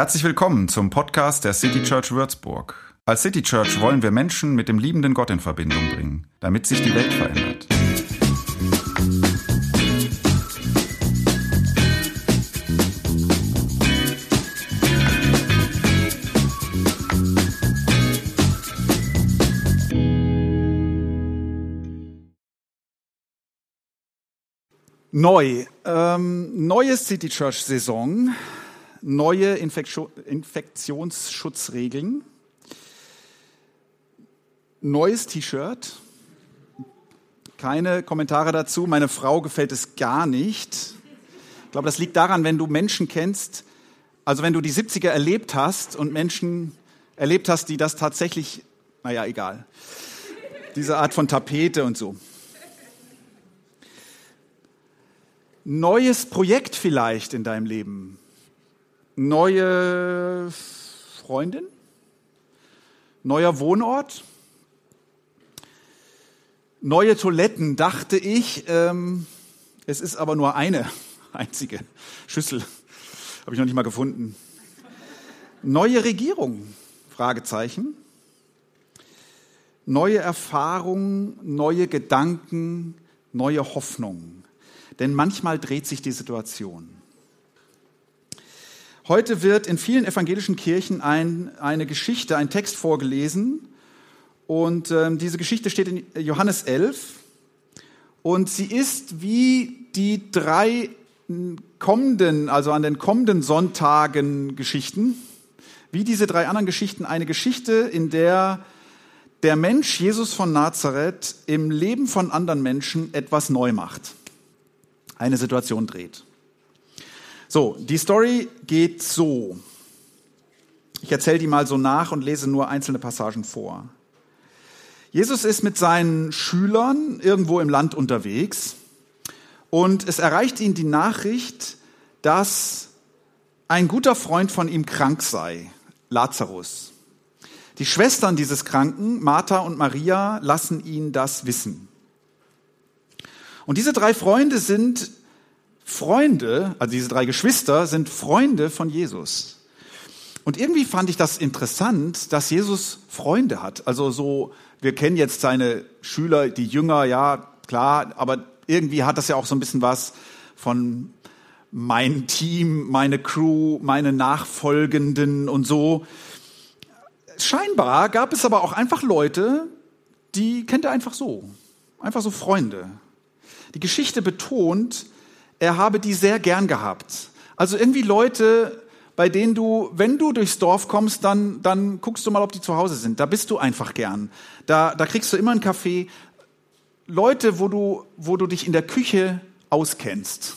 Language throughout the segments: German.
Herzlich willkommen zum Podcast der City Church Würzburg. Als City Church wollen wir Menschen mit dem liebenden Gott in Verbindung bringen, damit sich die Welt verändert. Neu. Ähm, neue City Church Saison, neue Infektio Infektionsschutzregeln, neues T-Shirt. Keine Kommentare dazu. Meine Frau gefällt es gar nicht. Ich glaube, das liegt daran, wenn du Menschen kennst, also wenn du die 70er erlebt hast und Menschen erlebt hast, die das tatsächlich, naja, egal. Diese Art von Tapete und so. neues Projekt vielleicht in deinem Leben? Neue Freundin? Neuer Wohnort? Neue Toiletten, dachte ich. Ähm, es ist aber nur eine einzige Schüssel. Habe ich noch nicht mal gefunden. Neue Regierung? Fragezeichen. Neue Erfahrungen, neue Gedanken, neue Hoffnungen denn manchmal dreht sich die Situation. Heute wird in vielen evangelischen Kirchen ein, eine Geschichte, ein Text vorgelesen. Und äh, diese Geschichte steht in Johannes 11. Und sie ist wie die drei kommenden, also an den kommenden Sonntagen Geschichten, wie diese drei anderen Geschichten, eine Geschichte, in der der Mensch Jesus von Nazareth im Leben von anderen Menschen etwas neu macht eine Situation dreht. So, die Story geht so. Ich erzähle die mal so nach und lese nur einzelne Passagen vor. Jesus ist mit seinen Schülern irgendwo im Land unterwegs und es erreicht ihn die Nachricht, dass ein guter Freund von ihm krank sei, Lazarus. Die Schwestern dieses Kranken, Martha und Maria, lassen ihn das wissen. Und diese drei Freunde sind Freunde, also diese drei Geschwister sind Freunde von Jesus. Und irgendwie fand ich das interessant, dass Jesus Freunde hat. Also so, wir kennen jetzt seine Schüler, die Jünger, ja, klar, aber irgendwie hat das ja auch so ein bisschen was von mein Team, meine Crew, meine Nachfolgenden und so. Scheinbar gab es aber auch einfach Leute, die kennt er einfach so. Einfach so Freunde. Die Geschichte betont, er habe die sehr gern gehabt. Also irgendwie Leute, bei denen du, wenn du durchs Dorf kommst, dann, dann guckst du mal, ob die zu Hause sind. Da bist du einfach gern. Da, da kriegst du immer einen Kaffee. Leute, wo du, wo du dich in der Küche auskennst.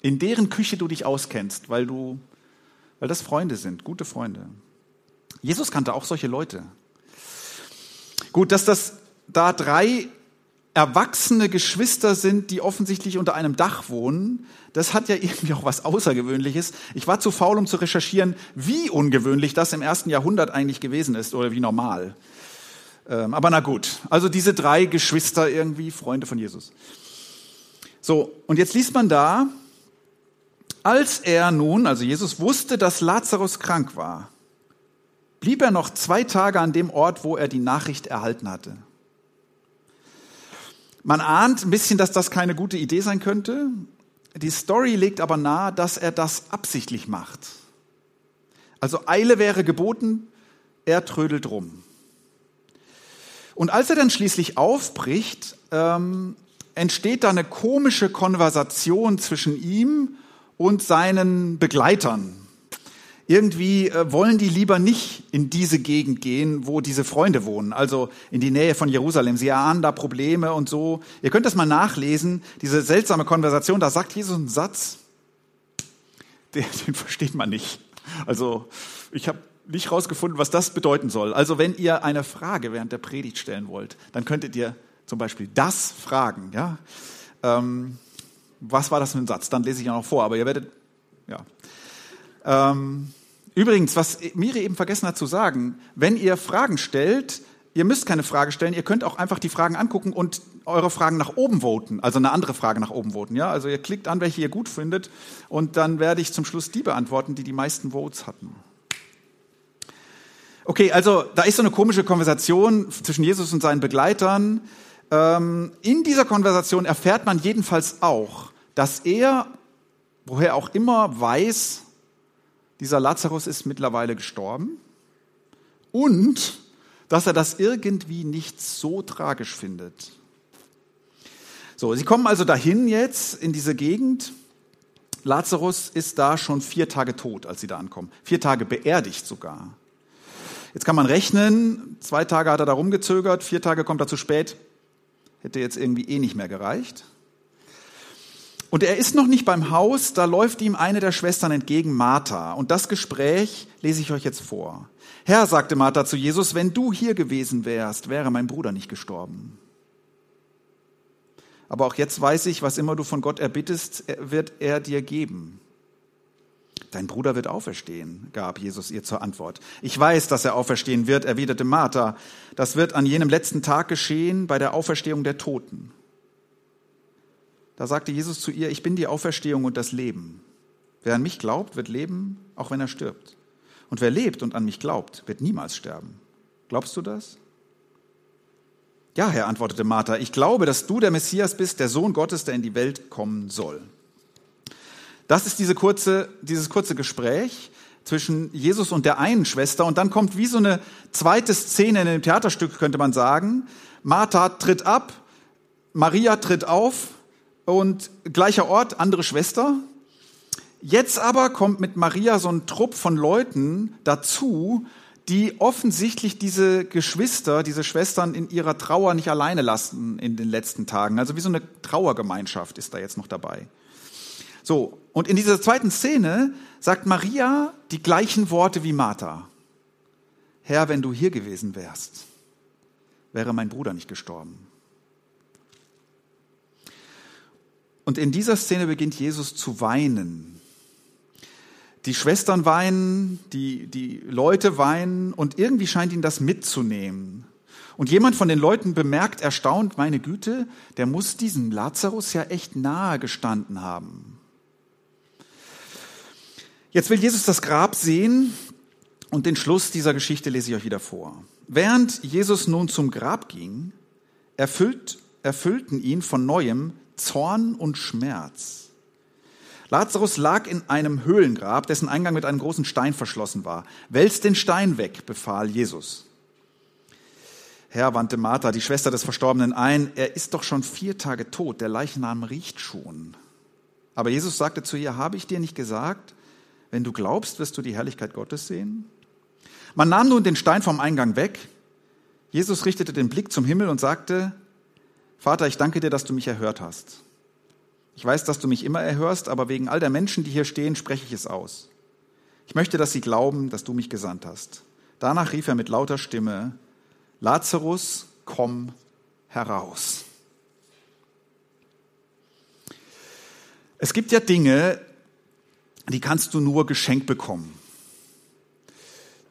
In deren Küche du dich auskennst, weil du, weil das Freunde sind, gute Freunde. Jesus kannte auch solche Leute. Gut, dass das da drei erwachsene Geschwister sind, die offensichtlich unter einem Dach wohnen, das hat ja irgendwie auch was Außergewöhnliches. Ich war zu faul, um zu recherchieren, wie ungewöhnlich das im ersten Jahrhundert eigentlich gewesen ist oder wie normal. Ähm, aber na gut, also diese drei Geschwister irgendwie, Freunde von Jesus. So, und jetzt liest man da, als er nun, also Jesus wusste, dass Lazarus krank war, blieb er noch zwei Tage an dem Ort, wo er die Nachricht erhalten hatte. Man ahnt ein bisschen, dass das keine gute Idee sein könnte. Die Story legt aber nahe, dass er das absichtlich macht. Also Eile wäre geboten, er trödelt rum. Und als er dann schließlich aufbricht, ähm, entsteht da eine komische Konversation zwischen ihm und seinen Begleitern irgendwie äh, wollen die lieber nicht in diese Gegend gehen, wo diese Freunde wohnen, also in die Nähe von Jerusalem. Sie erahnen da Probleme und so. Ihr könnt das mal nachlesen, diese seltsame Konversation, da sagt Jesus einen Satz, den, den versteht man nicht. Also ich habe nicht rausgefunden, was das bedeuten soll. Also wenn ihr eine Frage während der Predigt stellen wollt, dann könntet ihr zum Beispiel das fragen. Ja? Ähm, was war das für ein Satz? Dann lese ich ja noch vor, aber ihr werdet, ja. Ähm, Übrigens, was Miri eben vergessen hat zu sagen, wenn ihr Fragen stellt, ihr müsst keine Frage stellen, ihr könnt auch einfach die Fragen angucken und eure Fragen nach oben voten, also eine andere Frage nach oben voten. Ja? Also ihr klickt an, welche ihr gut findet und dann werde ich zum Schluss die beantworten, die die meisten Votes hatten. Okay, also da ist so eine komische Konversation zwischen Jesus und seinen Begleitern. Ähm, in dieser Konversation erfährt man jedenfalls auch, dass er, woher auch immer, weiß, dieser Lazarus ist mittlerweile gestorben und dass er das irgendwie nicht so tragisch findet. So, sie kommen also dahin jetzt in diese Gegend. Lazarus ist da schon vier Tage tot, als sie da ankommen. Vier Tage beerdigt sogar. Jetzt kann man rechnen, zwei Tage hat er da rumgezögert, vier Tage kommt er zu spät. Hätte jetzt irgendwie eh nicht mehr gereicht. Und er ist noch nicht beim Haus, da läuft ihm eine der Schwestern entgegen, Martha. Und das Gespräch lese ich euch jetzt vor. Herr, sagte Martha zu Jesus, wenn du hier gewesen wärst, wäre mein Bruder nicht gestorben. Aber auch jetzt weiß ich, was immer du von Gott erbittest, wird er dir geben. Dein Bruder wird auferstehen, gab Jesus ihr zur Antwort. Ich weiß, dass er auferstehen wird, erwiderte Martha. Das wird an jenem letzten Tag geschehen bei der Auferstehung der Toten. Da sagte Jesus zu ihr, ich bin die Auferstehung und das Leben. Wer an mich glaubt, wird leben, auch wenn er stirbt. Und wer lebt und an mich glaubt, wird niemals sterben. Glaubst du das? Ja, Herr, antwortete Martha, ich glaube, dass du der Messias bist, der Sohn Gottes, der in die Welt kommen soll. Das ist diese kurze, dieses kurze Gespräch zwischen Jesus und der einen Schwester. Und dann kommt wie so eine zweite Szene in dem Theaterstück, könnte man sagen. Martha tritt ab, Maria tritt auf und gleicher Ort, andere Schwester. Jetzt aber kommt mit Maria so ein Trupp von Leuten dazu, die offensichtlich diese Geschwister, diese Schwestern in ihrer Trauer nicht alleine lassen in den letzten Tagen. Also wie so eine Trauergemeinschaft ist da jetzt noch dabei. So, und in dieser zweiten Szene sagt Maria die gleichen Worte wie Martha. Herr, wenn du hier gewesen wärst, wäre mein Bruder nicht gestorben. Und in dieser Szene beginnt Jesus zu weinen. Die Schwestern weinen, die, die Leute weinen und irgendwie scheint ihn das mitzunehmen. Und jemand von den Leuten bemerkt erstaunt, meine Güte, der muss diesem Lazarus ja echt nahe gestanden haben. Jetzt will Jesus das Grab sehen und den Schluss dieser Geschichte lese ich euch wieder vor. Während Jesus nun zum Grab ging, erfüllt, erfüllten ihn von neuem Zorn und Schmerz. Lazarus lag in einem Höhlengrab, dessen Eingang mit einem großen Stein verschlossen war. Wälz den Stein weg, befahl Jesus. Herr, wandte Martha, die Schwester des Verstorbenen, ein, er ist doch schon vier Tage tot, der Leichnam riecht schon. Aber Jesus sagte zu ihr, habe ich dir nicht gesagt, wenn du glaubst, wirst du die Herrlichkeit Gottes sehen? Man nahm nun den Stein vom Eingang weg. Jesus richtete den Blick zum Himmel und sagte, Vater, ich danke dir, dass du mich erhört hast. Ich weiß, dass du mich immer erhörst, aber wegen all der Menschen, die hier stehen, spreche ich es aus. Ich möchte, dass sie glauben, dass du mich gesandt hast. Danach rief er mit lauter Stimme, Lazarus, komm heraus. Es gibt ja Dinge, die kannst du nur geschenkt bekommen.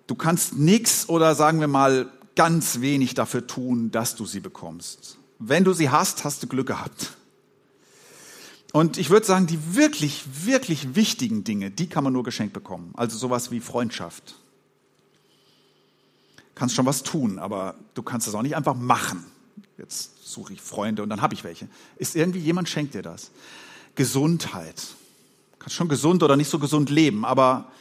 Du kannst nichts oder sagen wir mal ganz wenig dafür tun, dass du sie bekommst. Wenn du sie hast, hast du Glück gehabt. Und ich würde sagen, die wirklich, wirklich wichtigen Dinge, die kann man nur geschenkt bekommen. Also sowas wie Freundschaft. Kannst schon was tun, aber du kannst es auch nicht einfach machen. Jetzt suche ich Freunde und dann habe ich welche. Ist irgendwie jemand schenkt dir das. Gesundheit kannst schon gesund oder nicht so gesund leben, aber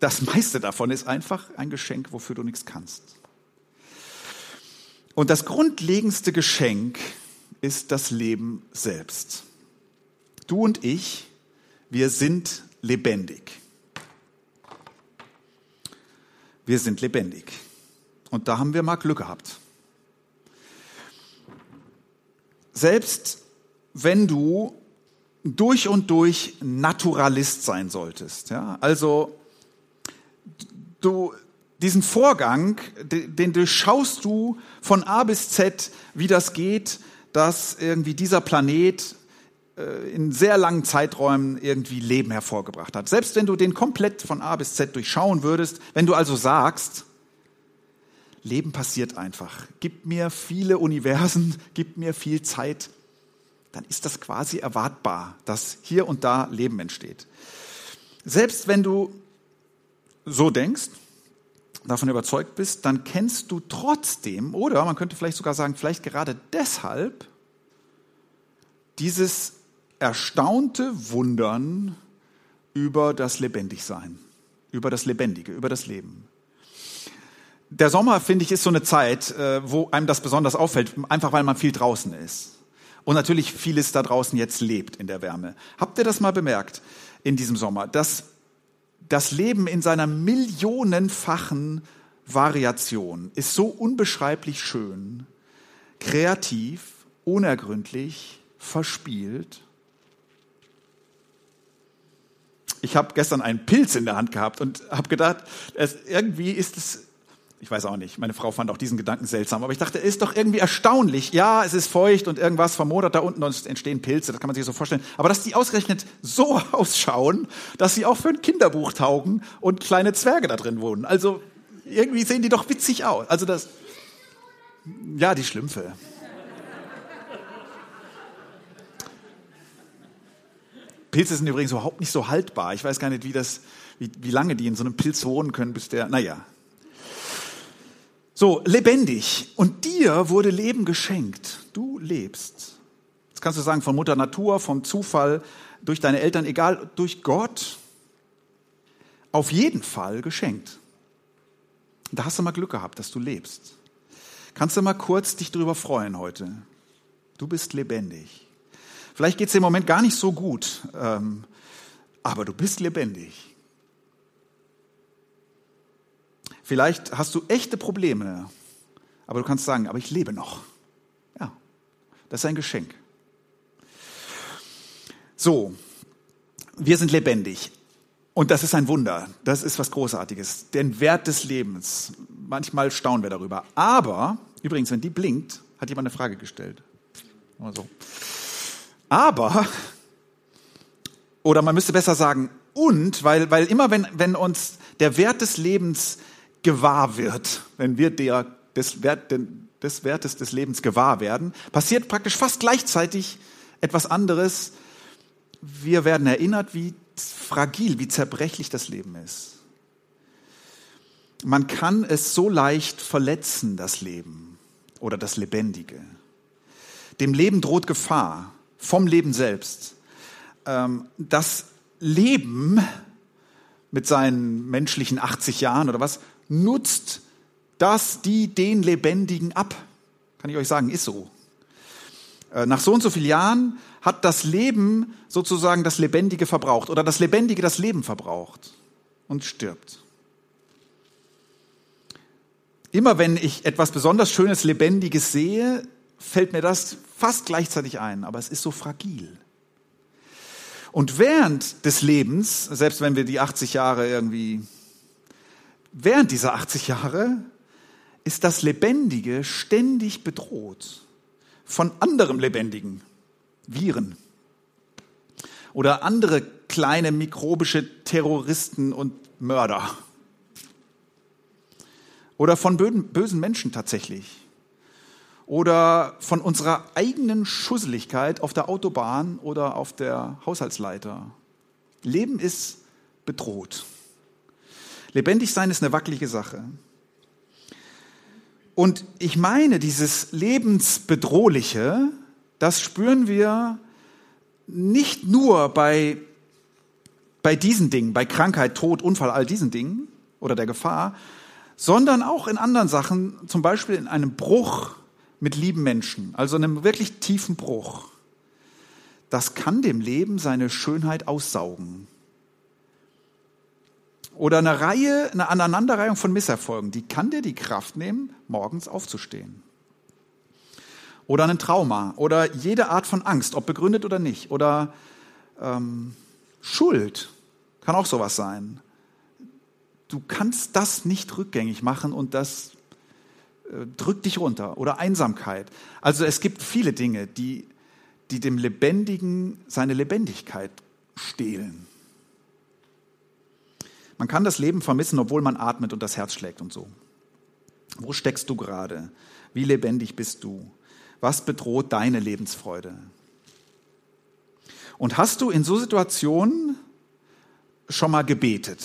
das meiste davon ist einfach ein Geschenk, wofür du nichts kannst. Und das grundlegendste Geschenk ist das Leben selbst. Du und ich, wir sind lebendig. Wir sind lebendig. Und da haben wir mal Glück gehabt. Selbst wenn du durch und durch Naturalist sein solltest. Ja? Also du diesen Vorgang, den durchschaust du von A bis Z, wie das geht, dass irgendwie dieser Planet äh, in sehr langen Zeiträumen irgendwie Leben hervorgebracht hat. Selbst wenn du den komplett von A bis Z durchschauen würdest, wenn du also sagst, Leben passiert einfach, gib mir viele Universen, gib mir viel Zeit, dann ist das quasi erwartbar, dass hier und da Leben entsteht. Selbst wenn du so denkst, davon überzeugt bist, dann kennst du trotzdem, oder man könnte vielleicht sogar sagen, vielleicht gerade deshalb, dieses erstaunte Wundern über das Lebendigsein, über das Lebendige, über das Leben. Der Sommer, finde ich, ist so eine Zeit, äh, wo einem das besonders auffällt, einfach weil man viel draußen ist. Und natürlich vieles da draußen jetzt lebt in der Wärme. Habt ihr das mal bemerkt in diesem Sommer, dass das Leben in seiner millionenfachen Variation ist so unbeschreiblich schön, kreativ, unergründlich, verspielt. Ich habe gestern einen Pilz in der Hand gehabt und habe gedacht, es, irgendwie ist es, ich weiß auch nicht, meine Frau fand auch diesen Gedanken seltsam, aber ich dachte, ist doch irgendwie erstaunlich. Ja, es ist feucht und irgendwas vermodert da unten und es entstehen Pilze, das kann man sich so vorstellen. Aber dass die ausgerechnet so ausschauen, dass sie auch für ein Kinderbuch taugen und kleine Zwerge da drin wohnen. Also irgendwie sehen die doch witzig aus. Also das, ja, die Schlümpfe. Pilze sind übrigens überhaupt nicht so haltbar. Ich weiß gar nicht, wie, das, wie, wie lange die in so einem Pilz wohnen können, bis der, naja. So, lebendig. Und dir wurde Leben geschenkt. Du lebst. Jetzt kannst du sagen, von Mutter Natur, vom Zufall, durch deine Eltern, egal, durch Gott. Auf jeden Fall geschenkt. Da hast du mal Glück gehabt, dass du lebst. Kannst du mal kurz dich drüber freuen heute? Du bist lebendig. Vielleicht geht es dir im Moment gar nicht so gut, ähm, aber du bist lebendig. Vielleicht hast du echte Probleme, aber du kannst sagen, aber ich lebe noch. Ja, das ist ein Geschenk. So, wir sind lebendig. Und das ist ein Wunder. Das ist was Großartiges. Den Wert des Lebens. Manchmal staunen wir darüber. Aber, übrigens, wenn die blinkt, hat jemand eine Frage gestellt. Mal so. Aber, oder man müsste besser sagen, und, weil, weil immer wenn, wenn uns der Wert des Lebens gewahr wird, wenn wir der, des, Wert, des Wertes des Lebens gewahr werden, passiert praktisch fast gleichzeitig etwas anderes. Wir werden erinnert, wie fragil, wie zerbrechlich das Leben ist. Man kann es so leicht verletzen, das Leben oder das Lebendige. Dem Leben droht Gefahr vom Leben selbst. Ähm, das Leben mit seinen menschlichen 80 Jahren oder was, nutzt das die den Lebendigen ab. Kann ich euch sagen, ist so. Äh, nach so und so vielen Jahren hat das Leben sozusagen das Lebendige verbraucht oder das Lebendige das Leben verbraucht und stirbt. Immer wenn ich etwas besonders Schönes, Lebendiges sehe, fällt mir das fast gleichzeitig ein, aber es ist so fragil. Und während des Lebens, selbst wenn wir die 80 Jahre irgendwie, während dieser 80 Jahre ist das Lebendige ständig bedroht von anderem Lebendigen, Viren oder andere kleine mikrobische Terroristen und Mörder oder von bösen Menschen tatsächlich oder von unserer eigenen Schusseligkeit auf der Autobahn oder auf der Haushaltsleiter. Leben ist bedroht. Lebendig sein ist eine wackelige Sache. Und ich meine, dieses Lebensbedrohliche, das spüren wir nicht nur bei, bei diesen Dingen, bei Krankheit, Tod, Unfall, all diesen Dingen oder der Gefahr, sondern auch in anderen Sachen, zum Beispiel in einem Bruch mit lieben Menschen, also einem wirklich tiefen Bruch, das kann dem Leben seine Schönheit aussaugen. Oder eine Reihe, eine Aneinanderreihung von Misserfolgen, die kann dir die Kraft nehmen, morgens aufzustehen. Oder ein Trauma oder jede Art von Angst, ob begründet oder nicht. Oder ähm, Schuld kann auch sowas sein. Du kannst das nicht rückgängig machen und das äh, drückt dich runter oder Einsamkeit. Also es gibt viele Dinge, die, die dem Lebendigen seine Lebendigkeit stehlen. Man kann das Leben vermissen, obwohl man atmet und das Herz schlägt und so. Wo steckst du gerade? Wie lebendig bist du? Was bedroht deine Lebensfreude? Und hast du in so Situationen schon mal gebetet?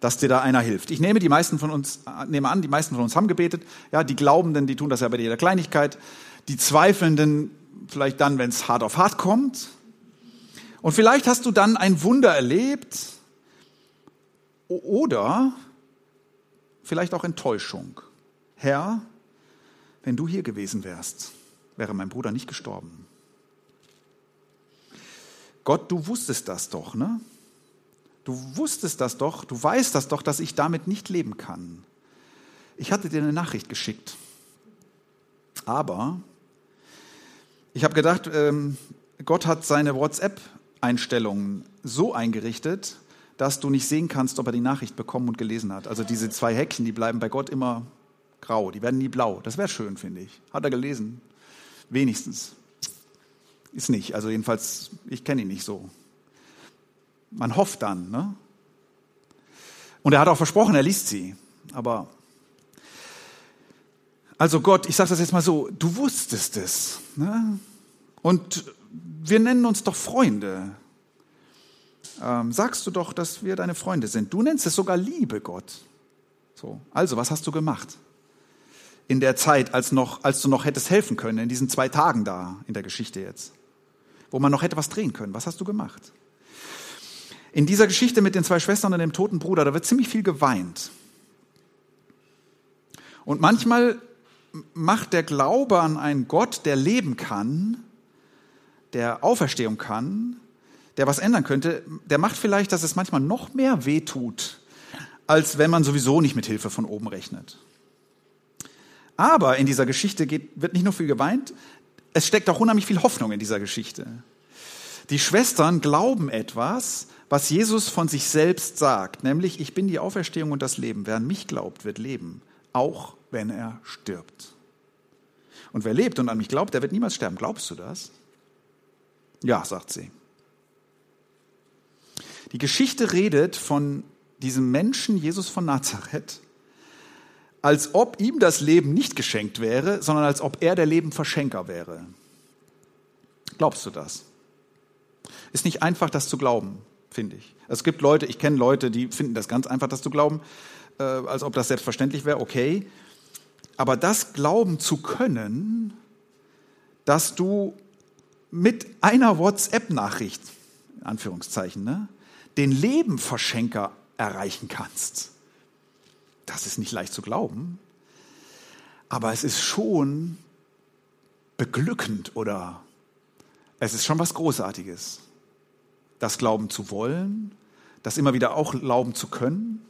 dass dir da einer hilft. Ich nehme die meisten von uns, nehme an, die meisten von uns haben gebetet. Ja, die Glaubenden, die tun das ja bei jeder Kleinigkeit. Die Zweifelnden vielleicht dann, wenn es hart auf hart kommt. Und vielleicht hast du dann ein Wunder erlebt oder vielleicht auch Enttäuschung. Herr, wenn du hier gewesen wärst, wäre mein Bruder nicht gestorben. Gott, du wusstest das doch, ne? Du wusstest das doch, du weißt das doch, dass ich damit nicht leben kann. Ich hatte dir eine Nachricht geschickt. Aber ich habe gedacht, ähm, Gott hat seine WhatsApp-Einstellungen so eingerichtet, dass du nicht sehen kannst, ob er die Nachricht bekommen und gelesen hat. Also diese zwei Häkchen, die bleiben bei Gott immer grau, die werden nie blau. Das wäre schön, finde ich. Hat er gelesen? Wenigstens. Ist nicht. Also jedenfalls, ich kenne ihn nicht so. Man hofft dann. Ne? Und er hat auch versprochen, er liest sie. Aber also Gott, ich sage das jetzt mal so, du wusstest es. Ne? Und wir nennen uns doch Freunde. Ähm, sagst du doch, dass wir deine Freunde sind. Du nennst es sogar Liebe, Gott. So, also, was hast du gemacht? In der Zeit, als, noch, als du noch hättest helfen können, in diesen zwei Tagen da in der Geschichte jetzt, wo man noch hätte was drehen können. Was hast du gemacht? In dieser Geschichte mit den zwei Schwestern und dem toten Bruder, da wird ziemlich viel geweint. Und manchmal macht der Glaube an einen Gott, der leben kann, der Auferstehung kann, der was ändern könnte, der macht vielleicht, dass es manchmal noch mehr wehtut, als wenn man sowieso nicht mit Hilfe von oben rechnet. Aber in dieser Geschichte geht, wird nicht nur viel geweint, es steckt auch unheimlich viel Hoffnung in dieser Geschichte. Die Schwestern glauben etwas, was Jesus von sich selbst sagt, nämlich ich bin die Auferstehung und das Leben. Wer an mich glaubt, wird leben, auch wenn er stirbt. Und wer lebt und an mich glaubt, der wird niemals sterben. Glaubst du das? Ja, sagt sie. Die Geschichte redet von diesem Menschen, Jesus von Nazareth, als ob ihm das Leben nicht geschenkt wäre, sondern als ob er der Lebenverschenker wäre. Glaubst du das? Ist nicht einfach, das zu glauben, finde ich. Es gibt Leute, ich kenne Leute, die finden das ganz einfach, das zu glauben, äh, als ob das selbstverständlich wäre, okay. Aber das glauben zu können, dass du mit einer WhatsApp-Nachricht, in Anführungszeichen, ne, den Lebenverschenker erreichen kannst, das ist nicht leicht zu glauben. Aber es ist schon beglückend oder es ist schon was Großartiges. Das glauben zu wollen, das immer wieder auch glauben zu können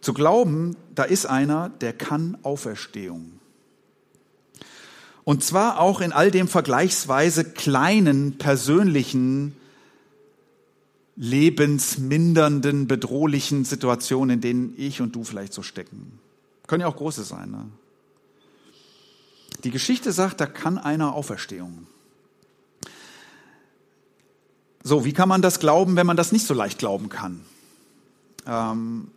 zu glauben, da ist einer, der kann Auferstehung. Und zwar auch in all dem vergleichsweise kleinen, persönlichen, lebensmindernden, bedrohlichen Situationen, in denen ich und du vielleicht so stecken. Können ja auch große sein. Ne? Die Geschichte sagt, da kann einer Auferstehung. So, wie kann man das glauben, wenn man das nicht so leicht glauben kann? Ähm,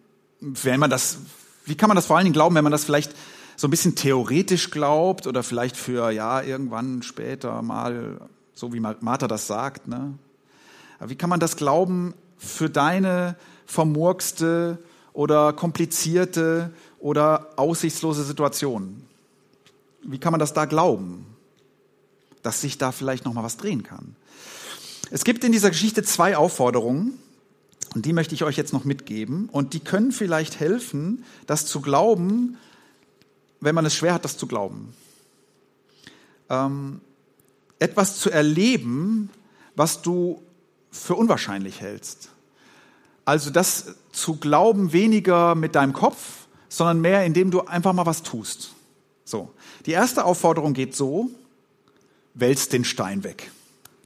wenn man das, wie kann man das vor allen Dingen glauben, wenn man das vielleicht so ein bisschen theoretisch glaubt oder vielleicht für, ja, irgendwann später mal, so wie Martha das sagt, ne? Wie kann man das glauben für deine vermurkste oder komplizierte oder aussichtslose Situation? Wie kann man das da glauben, dass sich da vielleicht noch mal was drehen kann? Es gibt in dieser Geschichte zwei Aufforderungen, und die möchte ich euch jetzt noch mitgeben. Und die können vielleicht helfen, das zu glauben, wenn man es schwer hat, das zu glauben. Ähm, etwas zu erleben, was du für unwahrscheinlich hältst. Also das zu glauben weniger mit deinem Kopf, sondern mehr, indem du einfach mal was tust. So. Die erste Aufforderung geht so, wälz den Stein weg.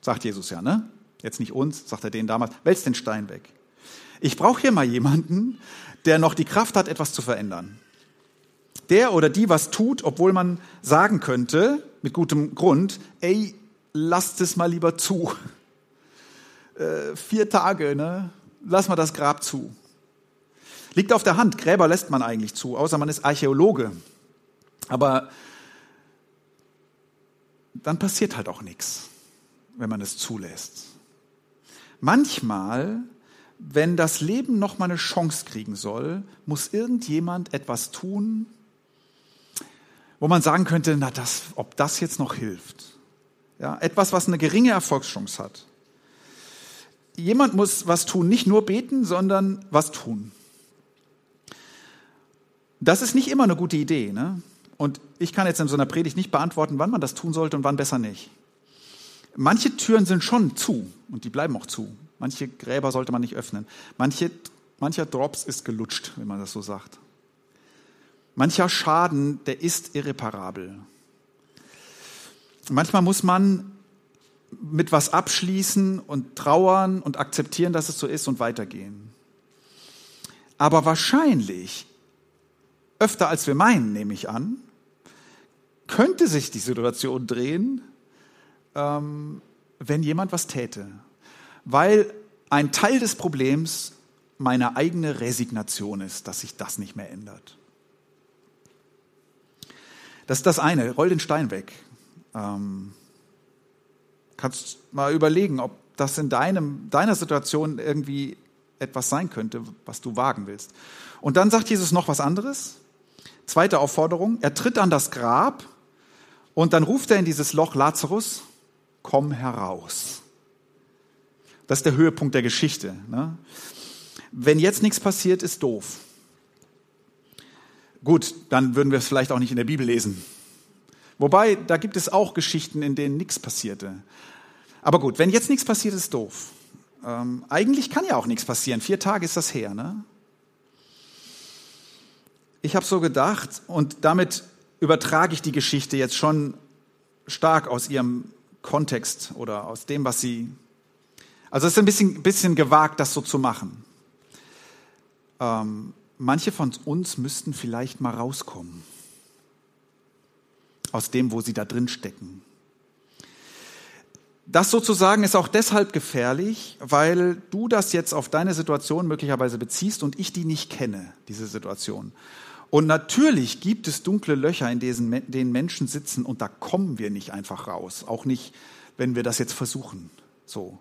Sagt Jesus ja, ne? Jetzt nicht uns, sagt er denen damals, wälz den Stein weg. Ich brauche hier mal jemanden, der noch die Kraft hat, etwas zu verändern. Der oder die was tut, obwohl man sagen könnte, mit gutem Grund, ey, lasst es mal lieber zu. Äh, vier Tage, ne? Lass mal das Grab zu. Liegt auf der Hand, Gräber lässt man eigentlich zu, außer man ist Archäologe. Aber dann passiert halt auch nichts, wenn man es zulässt. Manchmal wenn das Leben noch mal eine Chance kriegen soll, muss irgendjemand etwas tun, wo man sagen könnte, na das, ob das jetzt noch hilft. Ja, etwas, was eine geringe Erfolgschance hat. Jemand muss was tun, nicht nur beten, sondern was tun. Das ist nicht immer eine gute Idee. Ne? Und ich kann jetzt in so einer Predigt nicht beantworten, wann man das tun sollte und wann besser nicht. Manche Türen sind schon zu und die bleiben auch zu. Manche Gräber sollte man nicht öffnen. Manche, mancher Drops ist gelutscht, wenn man das so sagt. Mancher Schaden, der ist irreparabel. Manchmal muss man mit was abschließen und trauern und akzeptieren, dass es so ist und weitergehen. Aber wahrscheinlich, öfter als wir meinen, nehme ich an, könnte sich die Situation drehen, ähm, wenn jemand was täte. Weil ein Teil des Problems meine eigene Resignation ist, dass sich das nicht mehr ändert. Das ist das eine, roll den Stein weg. Ähm, kannst mal überlegen, ob das in deinem, deiner Situation irgendwie etwas sein könnte, was du wagen willst. Und dann sagt Jesus noch was anderes. Zweite Aufforderung. Er tritt an das Grab und dann ruft er in dieses Loch Lazarus, komm heraus. Das ist der Höhepunkt der Geschichte. Ne? Wenn jetzt nichts passiert, ist doof. Gut, dann würden wir es vielleicht auch nicht in der Bibel lesen. Wobei, da gibt es auch Geschichten, in denen nichts passierte. Aber gut, wenn jetzt nichts passiert, ist doof. Ähm, eigentlich kann ja auch nichts passieren. Vier Tage ist das her, ne? Ich habe so gedacht und damit übertrage ich die Geschichte jetzt schon stark aus ihrem Kontext oder aus dem, was sie. Also es ist ein bisschen, bisschen gewagt, das so zu machen. Ähm, manche von uns müssten vielleicht mal rauskommen aus dem, wo sie da drin stecken. Das sozusagen ist auch deshalb gefährlich, weil du das jetzt auf deine Situation möglicherweise beziehst und ich die nicht kenne, diese Situation. Und natürlich gibt es dunkle Löcher, in denen Menschen sitzen und da kommen wir nicht einfach raus. Auch nicht, wenn wir das jetzt versuchen. So.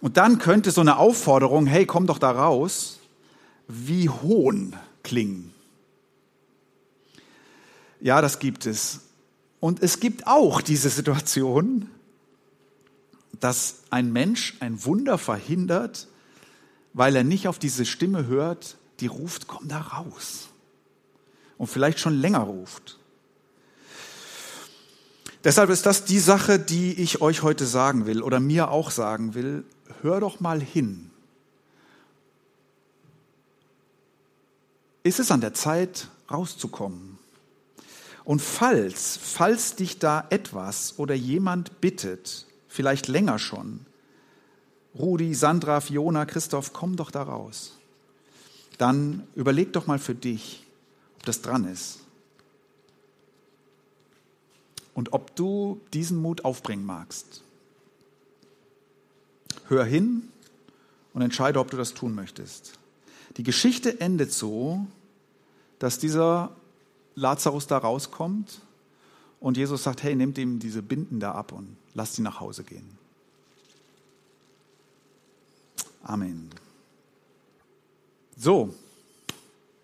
Und dann könnte so eine Aufforderung, hey, komm doch da raus, wie Hohn klingen. Ja, das gibt es. Und es gibt auch diese Situation, dass ein Mensch ein Wunder verhindert, weil er nicht auf diese Stimme hört, die ruft, komm da raus. Und vielleicht schon länger ruft. Deshalb ist das die Sache, die ich euch heute sagen will oder mir auch sagen will. Hör doch mal hin. Ist es an der Zeit, rauszukommen? Und falls, falls dich da etwas oder jemand bittet, vielleicht länger schon, Rudi, Sandra, Fiona, Christoph, komm doch da raus. Dann überleg doch mal für dich, ob das dran ist. Und ob du diesen Mut aufbringen magst. Hör hin und entscheide, ob du das tun möchtest. Die Geschichte endet so, dass dieser Lazarus da rauskommt und Jesus sagt, hey, nehmt ihm diese Binden da ab und lasst ihn nach Hause gehen. Amen. So,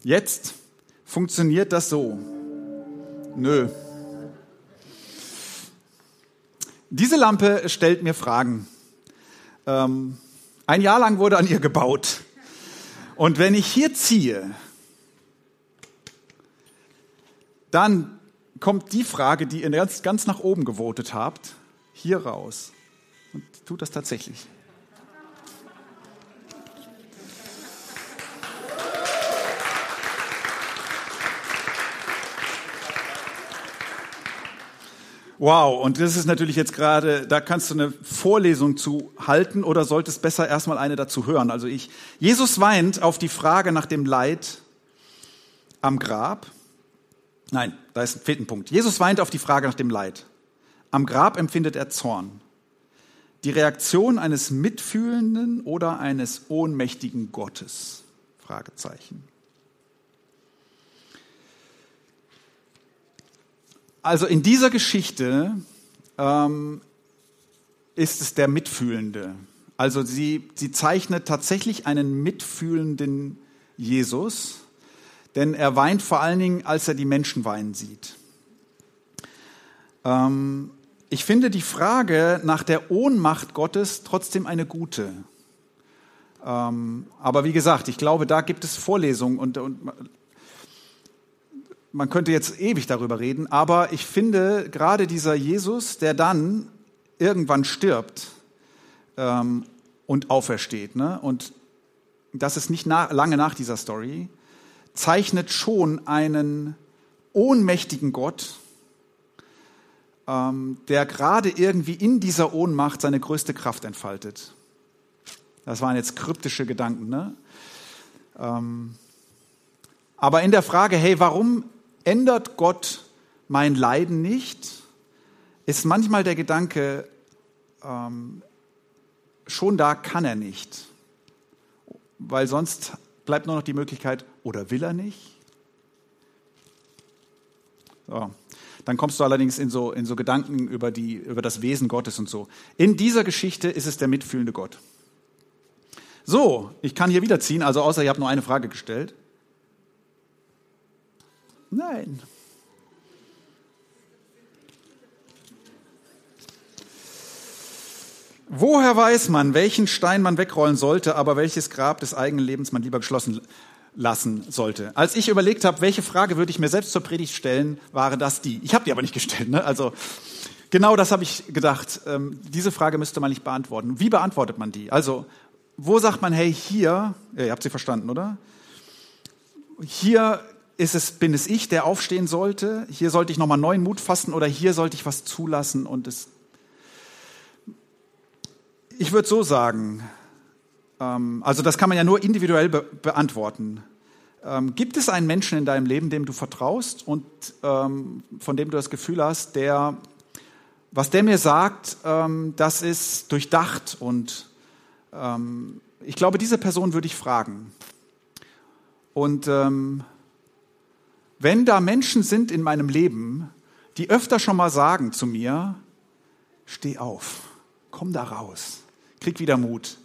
jetzt funktioniert das so. Nö. Diese Lampe stellt mir Fragen. Ähm, ein Jahr lang wurde an ihr gebaut. Und wenn ich hier ziehe, dann kommt die Frage, die ihr ganz, ganz nach oben gewotet habt, hier raus. Und tut das tatsächlich. Wow, und das ist natürlich jetzt gerade, da kannst du eine Vorlesung zu halten oder solltest besser erstmal eine dazu hören. Also ich, Jesus weint auf die Frage nach dem Leid am Grab Nein, da ist ein vierter Punkt. Jesus weint auf die Frage nach dem Leid. Am Grab empfindet er Zorn. Die Reaktion eines mitfühlenden oder eines ohnmächtigen Gottes? Fragezeichen. Also in dieser Geschichte ähm, ist es der Mitfühlende. Also sie, sie zeichnet tatsächlich einen mitfühlenden Jesus, denn er weint vor allen Dingen, als er die Menschen weinen sieht. Ähm, ich finde die Frage nach der Ohnmacht Gottes trotzdem eine gute. Ähm, aber wie gesagt, ich glaube, da gibt es Vorlesungen und, und man könnte jetzt ewig darüber reden, aber ich finde gerade dieser Jesus, der dann irgendwann stirbt ähm, und aufersteht, ne? und das ist nicht nach, lange nach dieser Story, zeichnet schon einen ohnmächtigen Gott, ähm, der gerade irgendwie in dieser Ohnmacht seine größte Kraft entfaltet. Das waren jetzt kryptische Gedanken. Ne? Ähm, aber in der Frage, hey, warum ändert Gott mein Leiden nicht, ist manchmal der Gedanke, ähm, schon da kann er nicht. Weil sonst bleibt nur noch die Möglichkeit, oder will er nicht? So. Dann kommst du allerdings in so, in so Gedanken über, die, über das Wesen Gottes und so. In dieser Geschichte ist es der mitfühlende Gott. So, ich kann hier wieder ziehen, also außer ihr habt nur eine Frage gestellt. Nein. Woher weiß man, welchen Stein man wegrollen sollte, aber welches Grab des eigenen Lebens man lieber geschlossen lassen sollte? Als ich überlegt habe, welche Frage würde ich mir selbst zur Predigt stellen, war das die. Ich habe die aber nicht gestellt. Ne? Also genau das habe ich gedacht. Ähm, diese Frage müsste man nicht beantworten. Wie beantwortet man die? Also wo sagt man, hey, hier, ihr habt sie verstanden, oder? Hier ist es, bin es ich, der aufstehen sollte. Hier sollte ich nochmal neuen Mut fassen oder hier sollte ich was zulassen und es. Ich würde so sagen, ähm, also das kann man ja nur individuell be beantworten. Ähm, gibt es einen Menschen in deinem Leben, dem du vertraust und ähm, von dem du das Gefühl hast, der, was der mir sagt, ähm, das ist durchdacht und ähm, ich glaube, diese Person würde ich fragen. Und ähm, wenn da Menschen sind in meinem Leben, die öfter schon mal sagen zu mir, steh auf, komm da raus, krieg wieder Mut,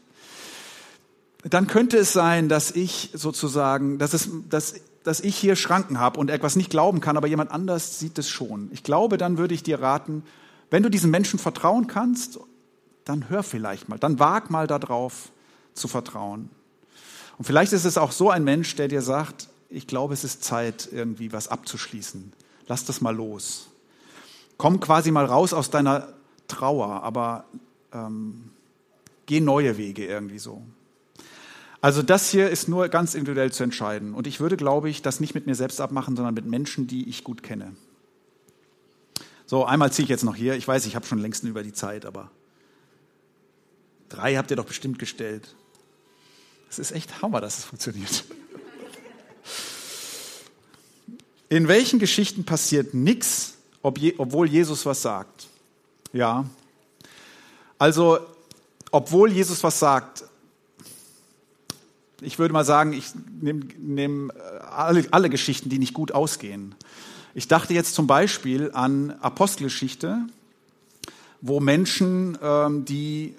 dann könnte es sein, dass ich sozusagen, dass, es, dass, dass ich hier Schranken habe und etwas nicht glauben kann, aber jemand anders sieht es schon. Ich glaube, dann würde ich dir raten, wenn du diesen Menschen vertrauen kannst, dann hör vielleicht mal, dann wag mal darauf zu vertrauen. Und vielleicht ist es auch so ein Mensch, der dir sagt, ich glaube, es ist Zeit, irgendwie was abzuschließen. Lass das mal los. Komm quasi mal raus aus deiner Trauer, aber ähm, geh neue Wege irgendwie so. Also das hier ist nur ganz individuell zu entscheiden. Und ich würde, glaube ich, das nicht mit mir selbst abmachen, sondern mit Menschen, die ich gut kenne. So, einmal ziehe ich jetzt noch hier. Ich weiß, ich habe schon längst über die Zeit, aber drei habt ihr doch bestimmt gestellt. Es ist echt Hammer, dass es funktioniert. In welchen Geschichten passiert nichts, ob obwohl Jesus was sagt? Ja. Also, obwohl Jesus was sagt, ich würde mal sagen, ich nehme nehm äh, alle, alle Geschichten, die nicht gut ausgehen. Ich dachte jetzt zum Beispiel an Apostelgeschichte, wo Menschen, ähm, die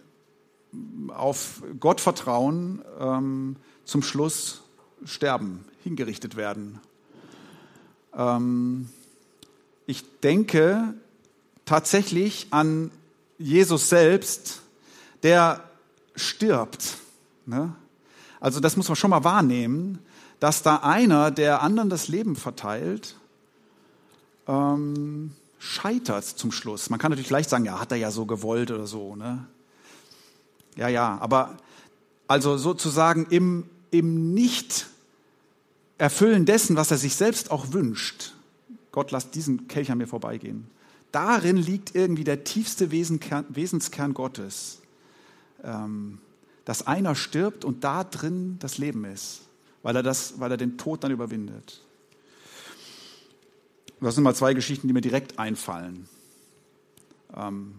auf Gott vertrauen, ähm, zum Schluss sterben, hingerichtet werden. Ähm, ich denke tatsächlich an Jesus selbst, der stirbt. Ne? Also das muss man schon mal wahrnehmen, dass da einer, der anderen das Leben verteilt, ähm, scheitert zum Schluss. Man kann natürlich leicht sagen, ja, hat er ja so gewollt oder so. Ne? Ja, ja, aber also sozusagen im, im Nicht Erfüllen dessen, was er sich selbst auch wünscht. Gott, lass diesen Kelch an mir vorbeigehen. Darin liegt irgendwie der tiefste Wesenkern, Wesenskern Gottes. Ähm, dass einer stirbt und da drin das Leben ist, weil er, das, weil er den Tod dann überwindet. Das sind mal zwei Geschichten, die mir direkt einfallen. Ähm,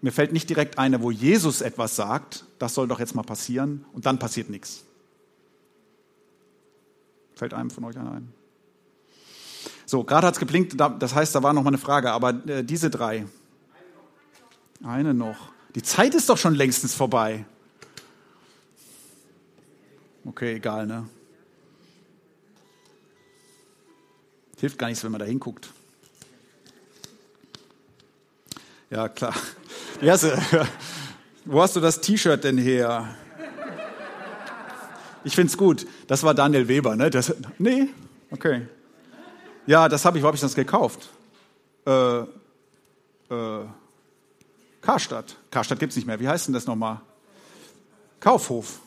mir fällt nicht direkt eine, wo Jesus etwas sagt, das soll doch jetzt mal passieren, und dann passiert nichts. Fällt einem von euch einer ein? So, gerade hat es geblinkt, das heißt, da war noch mal eine Frage, aber äh, diese drei. Eine noch. Die Zeit ist doch schon längstens vorbei. Okay, egal, ne? Hilft gar nichts, wenn man da hinguckt. Ja, klar. Erste, wo hast du das T-Shirt denn her? Ich find's gut. Das war Daniel Weber, ne? Das, nee? Okay. Ja, das habe ich, wo habe ich das gekauft? Äh, äh, Karstadt. Karstadt gibt's nicht mehr. Wie heißt denn das nochmal? Kaufhof.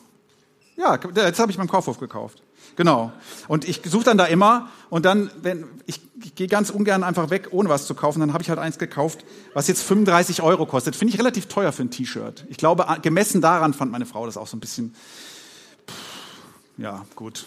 Ja, jetzt habe ich beim Kaufhof gekauft. Genau. Und ich suche dann da immer und dann, wenn ich, ich gehe ganz ungern einfach weg, ohne was zu kaufen, dann habe ich halt eins gekauft, was jetzt 35 Euro kostet. Finde ich relativ teuer für ein T-Shirt. Ich glaube, gemessen daran fand meine Frau das auch so ein bisschen. Pff, ja, gut.